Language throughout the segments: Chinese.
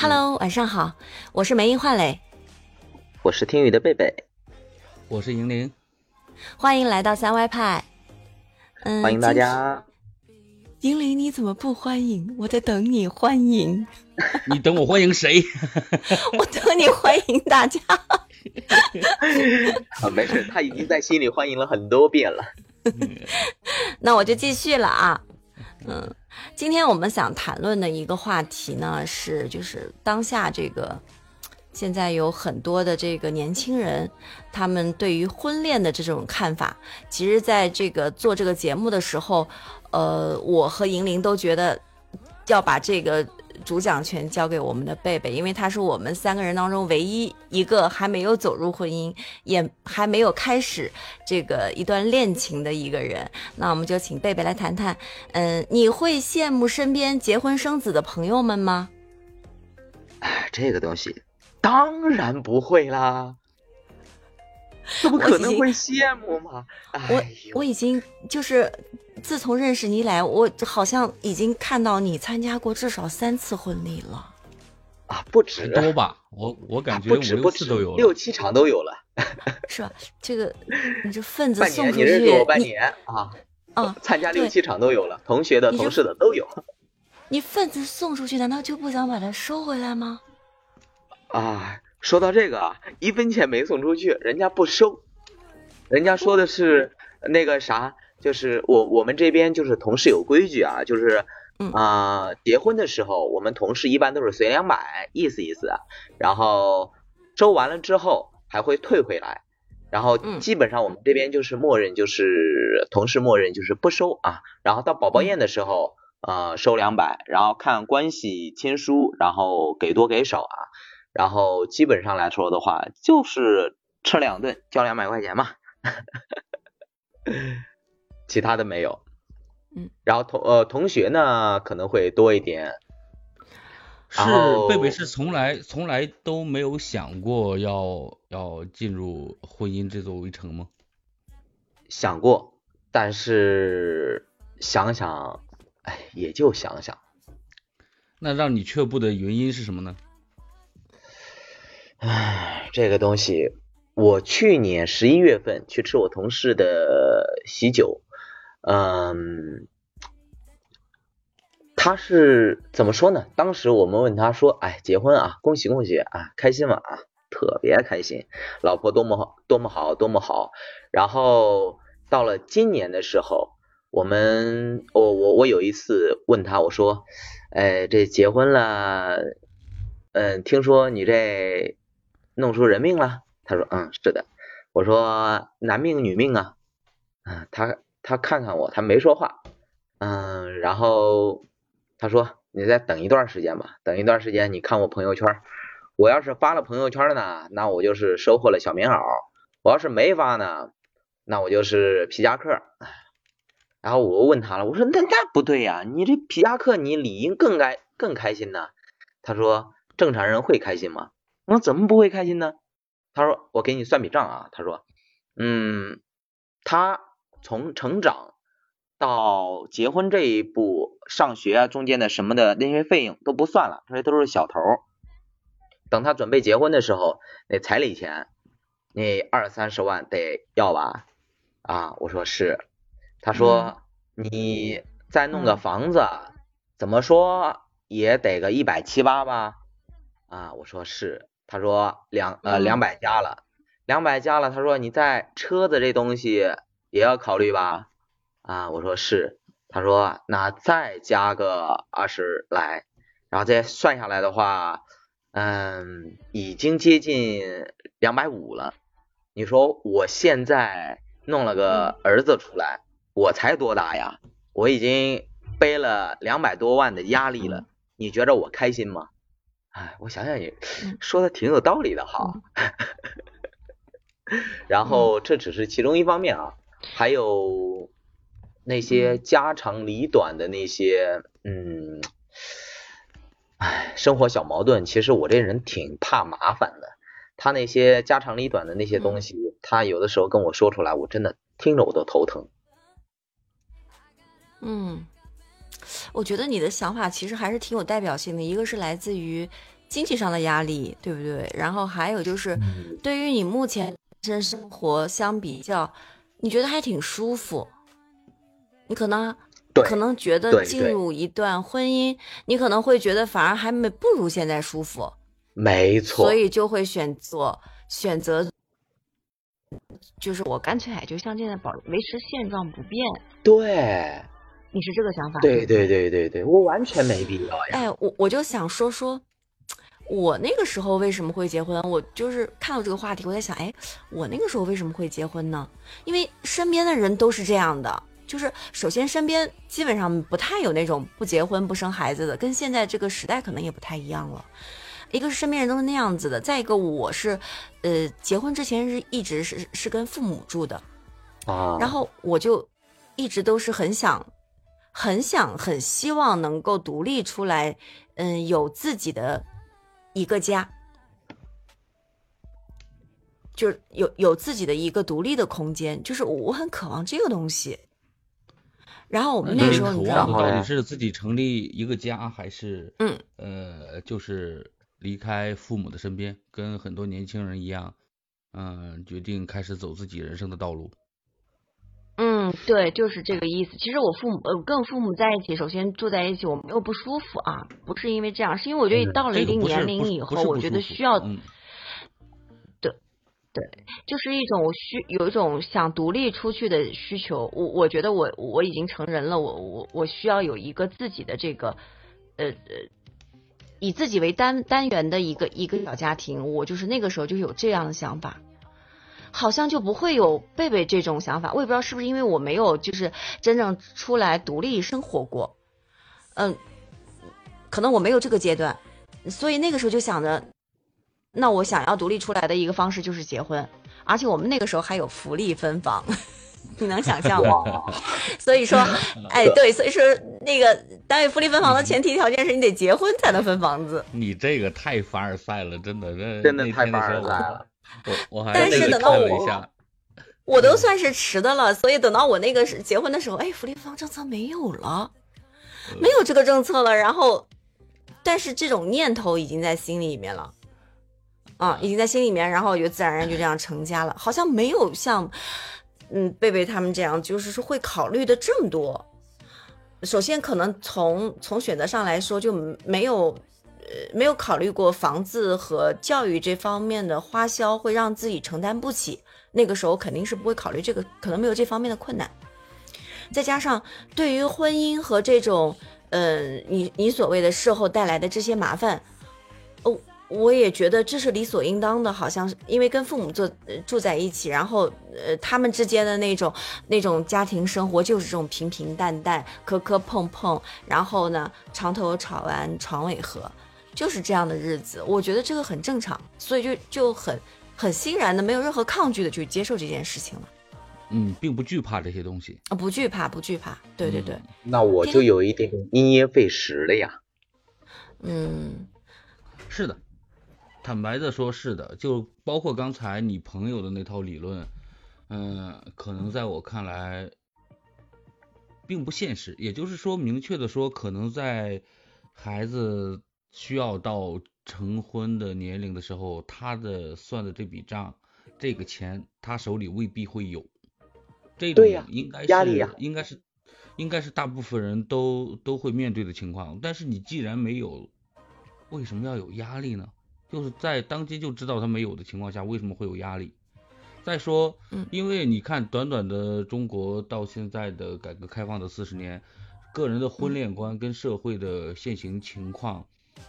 Hello，晚上好，我是梅英焕磊，我是听雨的贝贝，我是莹玲，欢迎来到三歪派。嗯，欢迎大家。银铃，你怎么不欢迎？我在等你欢迎。你等我欢迎谁？我等你欢迎大家。啊，没事，他已经在心里欢迎了很多遍了。那我就继续了啊。嗯，今天我们想谈论的一个话题呢，是就是当下这个，现在有很多的这个年轻人，他们对于婚恋的这种看法。其实，在这个做这个节目的时候，呃，我和银铃都觉得要把这个。主讲权交给我们的贝贝，因为他是我们三个人当中唯一一个还没有走入婚姻，也还没有开始这个一段恋情的一个人。那我们就请贝贝来谈谈，嗯，你会羡慕身边结婚生子的朋友们吗？哎，这个东西当然不会啦，怎么可能会羡慕吗？我我已经就是。自从认识你来，我好像已经看到你参加过至少三次婚礼了，啊，不止多吧？我我感觉不止不止都有六七场都有了，是吧？这个你这份子送出去，你认识我半年啊？啊，参加六七场都有了，同学的、同事的都有。你份子送出去，难道就不想把它收回来吗？啊，说到这个啊，一分钱没送出去，人家不收，人家说的是那个啥。就是我我们这边就是同事有规矩啊，就是啊结婚的时候，我们同事一般都是随两百，意思意思，然后收完了之后还会退回来，然后基本上我们这边就是默认就是同事默认就是不收啊，然后到宝宝宴的时候呃收两百，然后看关系亲疏，然后给多给少啊，然后基本上来说的话就是吃两顿交两百块钱嘛。其他的没有，嗯，然后同呃同学呢可能会多一点，是贝贝是从来从来都没有想过要要进入婚姻这座围城吗？想过，但是想想，哎，也就想想。那让你却步的原因是什么呢？唉，这个东西，我去年十一月份去吃我同事的喜酒。嗯，他是怎么说呢？当时我们问他说：“哎，结婚啊，恭喜恭喜啊，开心吗？啊，特别开心，老婆多么好，多么好，多么好。”然后到了今年的时候，我们我我我有一次问他，我说：“哎，这结婚了，嗯，听说你这弄出人命了？”他说：“嗯，是的。”我说：“男命女命啊？”嗯，他。他看看我，他没说话，嗯，然后他说：“你再等一段时间吧，等一段时间，你看我朋友圈，我要是发了朋友圈呢，那我就是收获了小棉袄；我要是没发呢，那我就是皮夹克。”然后我问他了，我说：“那那不对呀，你这皮夹克你理应更该更开心呢。”他说：“正常人会开心吗？”我说：“怎么不会开心呢？”他说：“我给你算笔账啊。”他说：“嗯，他。”从成长到结婚这一步，上学啊，中间的什么的那些费用都不算了，这些都是小头。等他准备结婚的时候，那彩礼钱，那二三十万得要吧？啊，我说是。他说你再弄个房子，怎么说也得个一百七八吧？啊，我说是。他说两呃两百加了，两百加了。他说你在车子这东西。也要考虑吧，啊，我说是，他说那再加个二十来，然后再算下来的话，嗯，已经接近两百五了。你说我现在弄了个儿子出来，我才多大呀？我已经背了两百多万的压力了，你觉着我开心吗？哎，我想想也说的挺有道理的哈。然后这只是其中一方面啊。还有那些家长里短的那些，嗯，哎，生活小矛盾，其实我这人挺怕麻烦的。他那些家长里短的那些东西，他有的时候跟我说出来，我真的听着我都头疼。嗯，我觉得你的想法其实还是挺有代表性的。一个是来自于经济上的压力，对不对？然后还有就是，对于你目前生活相比较，你觉得还挺舒服。你可能可能觉得进入一段婚姻，你可能会觉得反而还没不如现在舒服。没错。所以就会选择选择，就是我干脆就像现在保维持现状不变。对。你是这个想法？对对对对对，我完全没必要呀。哎，我我就想说说。我那个时候为什么会结婚？我就是看到这个话题，我在想，哎，我那个时候为什么会结婚呢？因为身边的人都是这样的，就是首先身边基本上不太有那种不结婚不生孩子的，跟现在这个时代可能也不太一样了。一个是身边人都是那样子的，再一个我是，呃，结婚之前是一直是是跟父母住的，啊，然后我就一直都是很想，很想很希望能够独立出来，嗯，有自己的。一个家，就是有有自己的一个独立的空间，就是我很渴望这个东西。然后我们那时候，你知道吗？到底是自己成立一个家，还是嗯呃，就是离开父母的身边，跟很多年轻人一样，嗯，决定开始走自己人生的道路。嗯，对，就是这个意思。其实我父母，呃，跟我父母在一起，首先住在一起，我没有不舒服啊，不是因为这样，是因为我觉得到了一定年龄以后，我觉得需要，对，对，就是一种需有一种想独立出去的需求。我我觉得我我已经成人了，我我我需要有一个自己的这个，呃呃，以自己为单单元的一个一个小家庭。我就是那个时候就有这样的想法。好像就不会有贝贝这种想法，我也不知道是不是因为我没有就是真正出来独立生活过，嗯，可能我没有这个阶段，所以那个时候就想着，那我想要独立出来的一个方式就是结婚，而且我们那个时候还有福利分房，你能想象吗？所以说，哎，对，所以说那个单位福利分房的前提条件是你得结婚才能分房子。你这个太凡尔赛了，真的，这真的太凡尔赛了。我我还但是等到我，我都算是迟的了，所以等到我那个是结婚的时候，哎，福利房政策没有了，没有这个政策了。然后，但是这种念头已经在心里面了，啊，已经在心里面，然后我就自然而然就这样成家了。好像没有像嗯贝贝他们这样，就是说会考虑的这么多。首先，可能从从选择上来说就没有。呃，没有考虑过房子和教育这方面的花销会让自己承担不起，那个时候肯定是不会考虑这个，可能没有这方面的困难。再加上对于婚姻和这种，呃，你你所谓的事后带来的这些麻烦，哦，我也觉得这是理所应当的，好像是因为跟父母住住在一起，然后呃，他们之间的那种那种家庭生活就是这种平平淡淡、磕磕碰碰，然后呢，床头吵完床尾和。就是这样的日子，我觉得这个很正常，所以就就很很欣然的，没有任何抗拒的去接受这件事情了。嗯，并不惧怕这些东西啊，不惧怕，不惧怕。对对对。那我就有一点因噎废食了呀。嗯，是的，坦白的说，是的，就包括刚才你朋友的那套理论，嗯，可能在我看来并不现实。也就是说，明确的说，可能在孩子。需要到成婚的年龄的时候，他的算的这笔账，这个钱他手里未必会有。这种应该是应该是应该是大部分人都都会面对的情况。但是你既然没有，为什么要有压力呢？就是在当今就知道他没有的情况下，为什么会有压力？再说，因为你看短短的中国到现在的改革开放的四十年，个人的婚恋观跟社会的现行情况。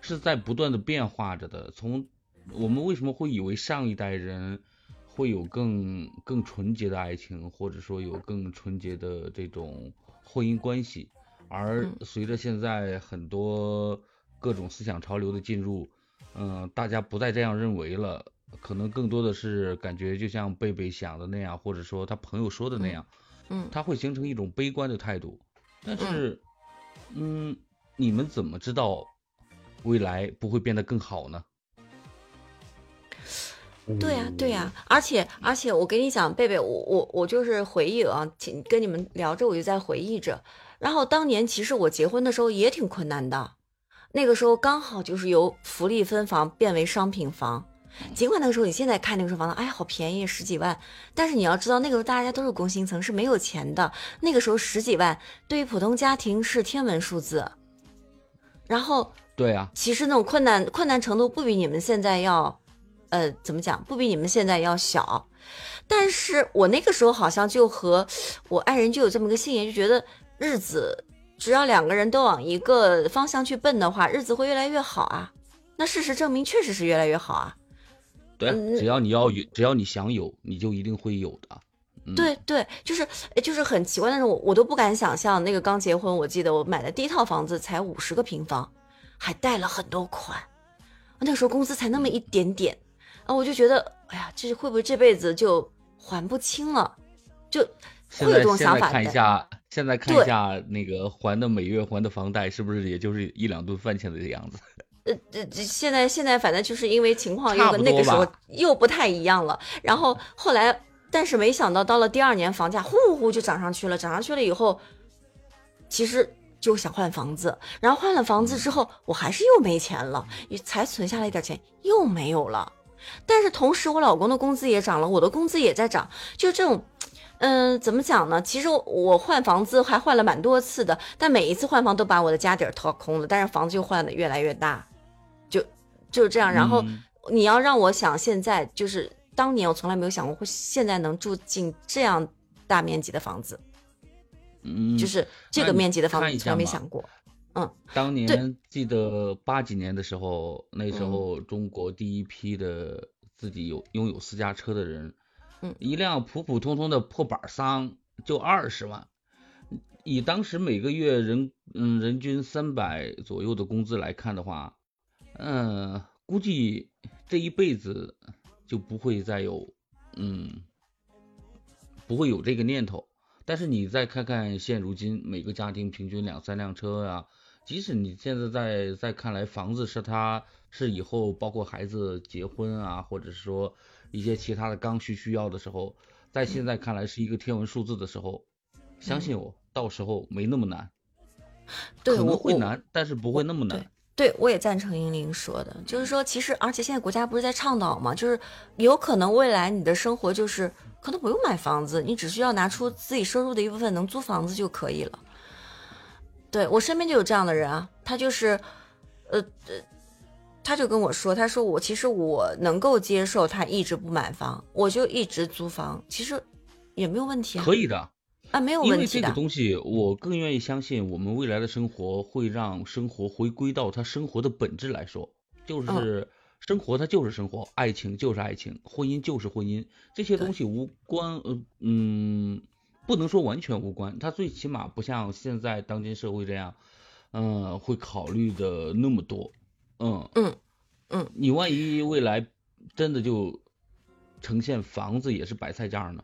是在不断的变化着的。从我们为什么会以为上一代人会有更更纯洁的爱情，或者说有更纯洁的这种婚姻关系，而随着现在很多各种思想潮流的进入，嗯，大家不再这样认为了。可能更多的是感觉就像贝贝想的那样，或者说他朋友说的那样，嗯，他会形成一种悲观的态度。但是，嗯，你们怎么知道？未来不会变得更好呢？对呀，对呀，而且而且，我跟你讲，贝贝，我我我就是回忆啊，跟你们聊着，我就在回忆着。然后当年其实我结婚的时候也挺困难的，那个时候刚好就是由福利分房变为商品房。尽管那个时候你现在看那个时候房子，哎，好便宜，十几万。但是你要知道，那个时候大家都是工薪层，是没有钱的。那个时候十几万对于普通家庭是天文数字。然后，对啊，其实那种困难困难程度不比你们现在要，呃，怎么讲？不比你们现在要小。但是我那个时候好像就和我爱人就有这么个信念，就觉得日子只要两个人都往一个方向去奔的话，日子会越来越好啊。那事实证明，确实是越来越好啊。对，只要你要有，只要你想有，你就一定会有的。对对，就是就是很奇怪，但是我我都不敢想象，那个刚结婚，我记得我买的第一套房子才五十个平方，还贷了很多款，那个时候工资才那么一点点啊，我就觉得，哎呀，这会不会这辈子就还不清了？就会有这种想法。看一下，现在看一下那个还的每月还的房贷，是不是也就是一两顿饭钱的样子？呃，这这现在现在反正就是因为情况又跟那个时候又不太一样了，然后后来。但是没想到，到了第二年，房价呼呼就涨上去了。涨上去了以后，其实就想换房子。然后换了房子之后，我还是又没钱了，才存下来一点钱，又没有了。但是同时，我老公的工资也涨了，我的工资也在涨。就这种，嗯，怎么讲呢？其实我换房子还换了蛮多次的，但每一次换房都把我的家底儿掏空了。但是房子又换的越来越大，就就是这样。然后你要让我想，现在就是。当年我从来没有想过会现在能住进这样大面积的房子，嗯，就是这个面积的房子从来没想过。嗯，当年记得八几年的时候，那时候中国第一批的自己有拥有私家车的人，嗯，一辆普普通通的破板桑就二十万，以当时每个月人嗯人均三百左右的工资来看的话，嗯，估计这一辈子。就不会再有，嗯，不会有这个念头。但是你再看看现如今每个家庭平均两三辆车啊，即使你现在在在看来房子是他是以后包括孩子结婚啊，或者是说一些其他的刚需需要的时候，在现在看来是一个天文数字的时候，相信我，到时候没那么难，可能会难，但是不会那么难。对，我也赞成英玲说的，就是说，其实而且现在国家不是在倡导吗？就是有可能未来你的生活就是可能不用买房子，你只需要拿出自己收入的一部分能租房子就可以了。对我身边就有这样的人啊，他就是，呃呃，他就跟我说，他说我其实我能够接受他一直不买房，我就一直租房，其实也没有问题啊，可以的。啊，没有问题因为这个东西，我更愿意相信，我们未来的生活会让生活回归到它生活的本质来说，就是生活它就是生活，爱情就是爱情，婚姻就是婚姻，这些东西无关，呃，嗯，不能说完全无关，它最起码不像现在当今社会这样，嗯，会考虑的那么多，嗯。嗯嗯，你万一未来真的就呈现房子也是白菜价呢？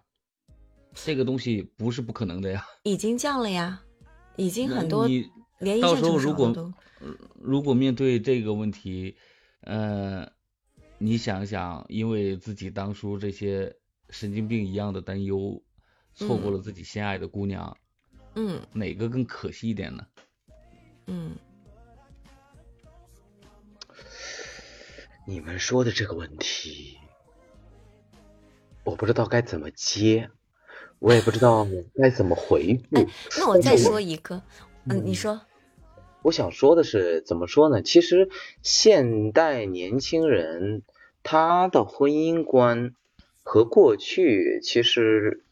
这个东西不是不可能的呀，已经降了呀，已经很多。你到时候如果如果面对这个问题，呃，你想想，因为自己当初这些神经病一样的担忧，错过了自己心爱的姑娘，嗯，哪个更可惜一点呢？嗯，你们说的这个问题，我不知道该怎么接。我也不知道该怎么回复。那我再说一个，嗯，你说。我想说的是，怎么说呢？其实现代年轻人他的婚姻观和过去其实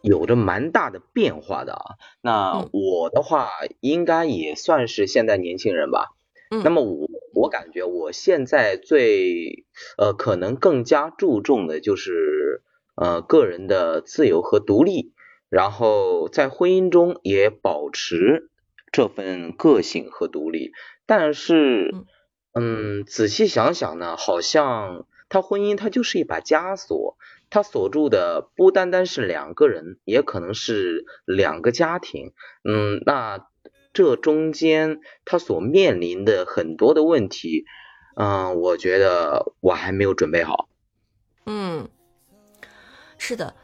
有着蛮大的变化的啊。那我的话应该也算是现代年轻人吧。嗯。那么我我感觉我现在最呃可能更加注重的就是。呃，个人的自由和独立，然后在婚姻中也保持这份个性和独立。但是，嗯，仔细想想呢，好像他婚姻他就是一把枷锁，他锁住的不单单是两个人，也可能是两个家庭。嗯，那这中间他所面临的很多的问题，嗯，我觉得我还没有准备好。是的，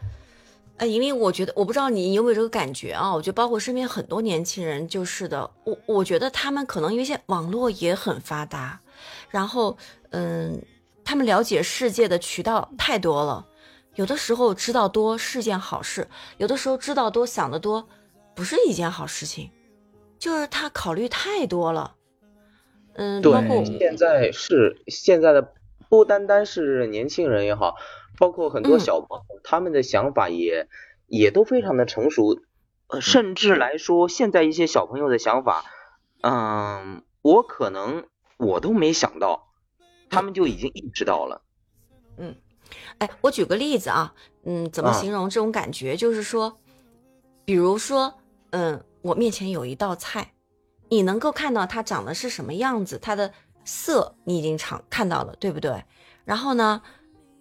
呃，因为我觉得，我不知道你有没有这个感觉啊？我觉得包括身边很多年轻人就是的，我我觉得他们可能因为现在网络也很发达，然后嗯，他们了解世界的渠道太多了，有的时候知道多是件好事，有的时候知道多想得多不是一件好事情，就是他考虑太多了。嗯，包括，现在是现在的不单单是年轻人也好，包括很多嗯小朋友，他们的想法也也都非常的成熟，呃，甚至来说，现在一些小朋友的想法，嗯，我可能我都没想到，他们就已经意识到了。嗯哎，我举个例子啊，嗯，怎么啊形容这种感觉？就是说，比如说，嗯，我面前有一道菜，你能够看到它长得是什么样子，它的色你已经尝看到了，对不对？然后呢，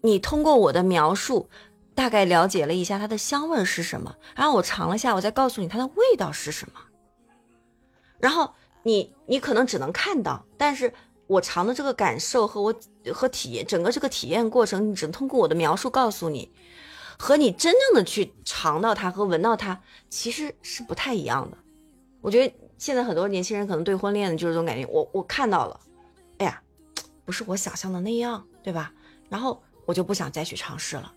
你通过我的描述，大概了解了一下它的香味是什么，然后我尝了下，我再告诉你它的味道是什么。然后你你可能只能看到，但是我尝的这个感受和我和体验整个这个体验过程，你只能通过我的描述告诉你，和你真正的去尝到它和闻到它其实是不太一样的。我觉得现在很多年轻人可能对婚恋的就是这种感觉，我我看到了，哎呀，不是我想象的那样，对吧？然后我就不想再去尝试了。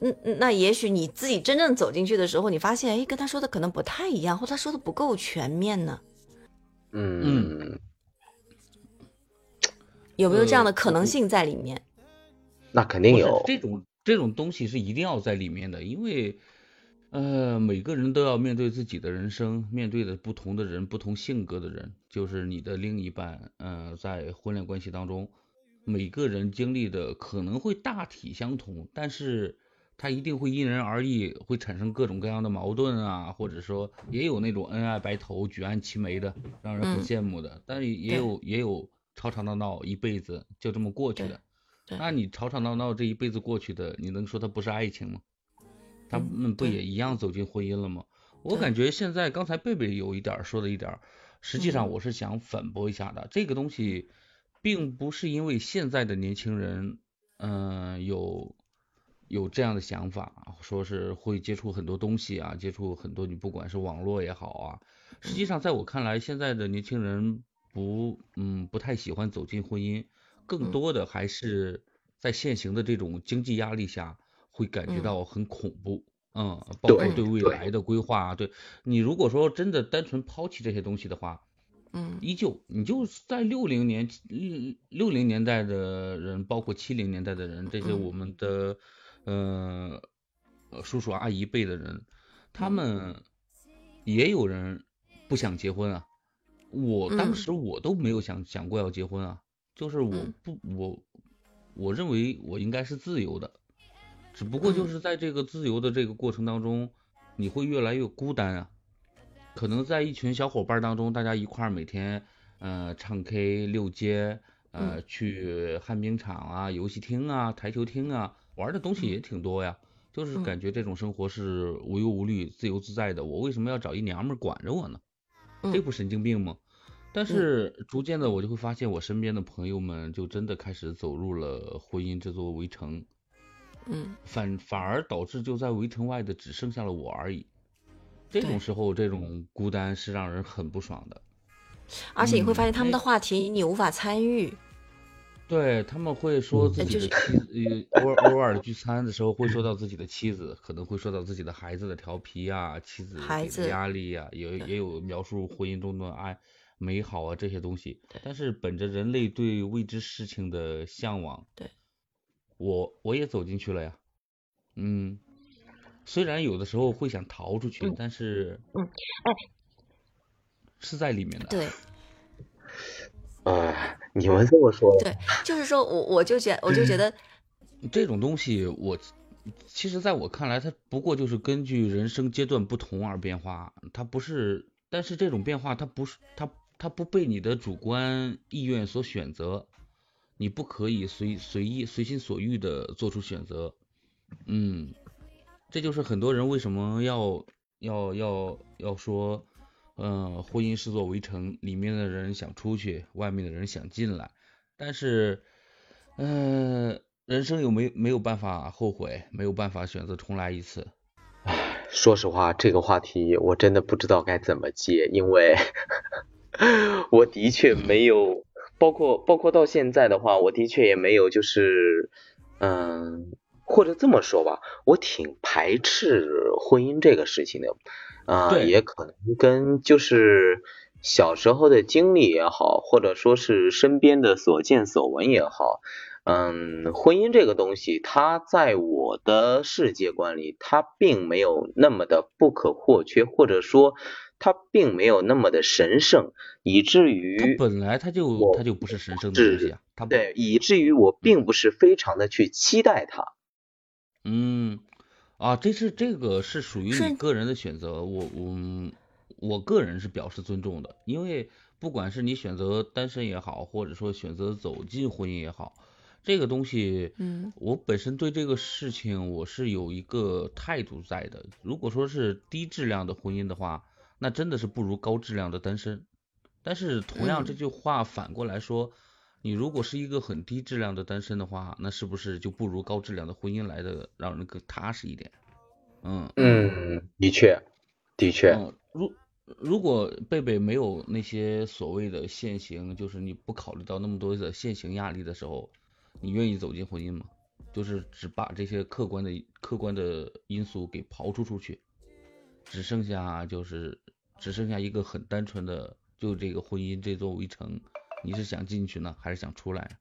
嗯，嗯那也许你自己真正走进去的时候，你发现，哎，跟他说的可能不太一样，或他说的不够全面呢。嗯，有没有这样的呃可能性在里面？那肯定有。这种这种东西是一定要在里面的，因为呃每个人都要面对自己的人生，面对的不同的人，不同性格的人，就是你的另一半。呃，在婚恋关系当中，每个人经历的可能会大体相同，但是它一定会因人而异，会产生各种各样的矛盾啊，或者说也有那种恩爱白头、举案齐眉的，让人很嗯羡慕的，但是也有也有吵吵闹闹一辈子就这么过去的。那你吵吵闹闹这一辈子过去的，你能说它不是爱情吗？他嗯们不也一样走进婚姻了吗？我感觉现在刚才贝贝有一点儿说的一点儿，实际上嗯我是想反驳一下的。这个东西并不是因为现在的年轻人，嗯、有有这样的想法，说是会接触很多东西啊，接触很多你不管是网络也好啊，实际上在我看来，现在的年轻人不嗯不太喜欢走进婚姻，更嗯。多的还是在现行的这种经济压力下，会感觉嗯。到很恐怖。嗯，包括对对。未来的规划啊，对。你如果说真的单纯抛弃这些东西的话，嗯。依旧你就在六零年六六零年代的人，包括七零年代的人，这些嗯。我们的呃呃叔叔阿姨辈的人，他嗯们也有人不想结婚啊。我当嗯。时我都没有想想过要结婚啊，就是我嗯。不我我认为我应该是自由的，只不过就嗯是在这个自由的这个过程当中，你会越来越孤单啊。可能在一群小伙伴当中，大家一块儿每天呃唱 K、溜街，呃去旱冰场啊、游戏厅啊、台球厅啊，玩的东西也挺多呀。就是嗯感觉这种生活是无忧无虑、自由自在的。我为什么要找一娘们儿管着我呢？这嗯不神经病吗？但是逐渐的，我就会发现我身边的朋友们就真的开始走入了婚姻这座围城，嗯反反而导致就在围城外的只剩下了我而已。这种时候，这种孤单是让人很不爽的。而且你会发嗯现他们的哎话题你无法参与。对他们会说嗯自己的妻子，呃，偶尔偶尔聚餐的时候会说到自己的妻子，可能会说到自己的孩子的调皮啊，妻子的孩子压力呀、也也有描述婚姻中的爱美好啊这些东西。但是本着人类对未知事情的向往，对，我我也走进去了呀。嗯，虽然有的时候会想逃出去，嗯。但是嗯，哎，是在里面的。对。哎，你们这么说，对，就是说我我就觉我就觉得，这种东西，我其实在我看来，它不过就是根据人生阶段不同而变化，它不是，但是这种变化它不是它它不被你的主观意愿所选择，你不可以随随意随心所欲的做出选择，嗯，这就是很多人为什么要要要要说，呃，婚姻是座围城，里面的人想出去，外面的人想进来，但是，呃，人生有没没有办法后悔，没有办法选择重来一次，说实话，这个话题我真的不知道该怎么接，因为 我的确没有，包括包括到现在的话，我的确也没有，就是嗯，或者这么说吧，我挺排斥婚姻这个事情的，啊、对也可能跟就是小时候的经历也好，或者说是身边的所见所闻也好，嗯，婚姻这个东西，它在我的世界观里，它并没有那么的不可或缺，或者说它并没有那么的神圣，以至它于本来它就我它就不是神圣的东西啊，它对，以至于我并不是非常的去期待它。嗯，啊，这是这个是属于是你个人的选择，我我我个人是表示尊重的，因为不管是你选择单身也好，或者说选择走进婚姻也好，这个东西，嗯，我本身对这个事情我是有一个态度在的。如果说是低质量的婚姻的话，那真的是不如高质量的单身。但是同样这嗯句话反过来说，你如果是一个很低质量的单身的话，那是不是就不如高质量的婚姻来的让人更踏实一点？嗯嗯，的确，的确，嗯，如如果贝贝没有那些所谓的现行，就是你不考虑到那么多的现行压力的时候，你愿意走进婚姻吗？就是只把这些客观的客观的因素给刨除出去，只剩下就是只剩下一个很单纯的，就这个婚姻这座围城，你是想进去呢，还是想出来？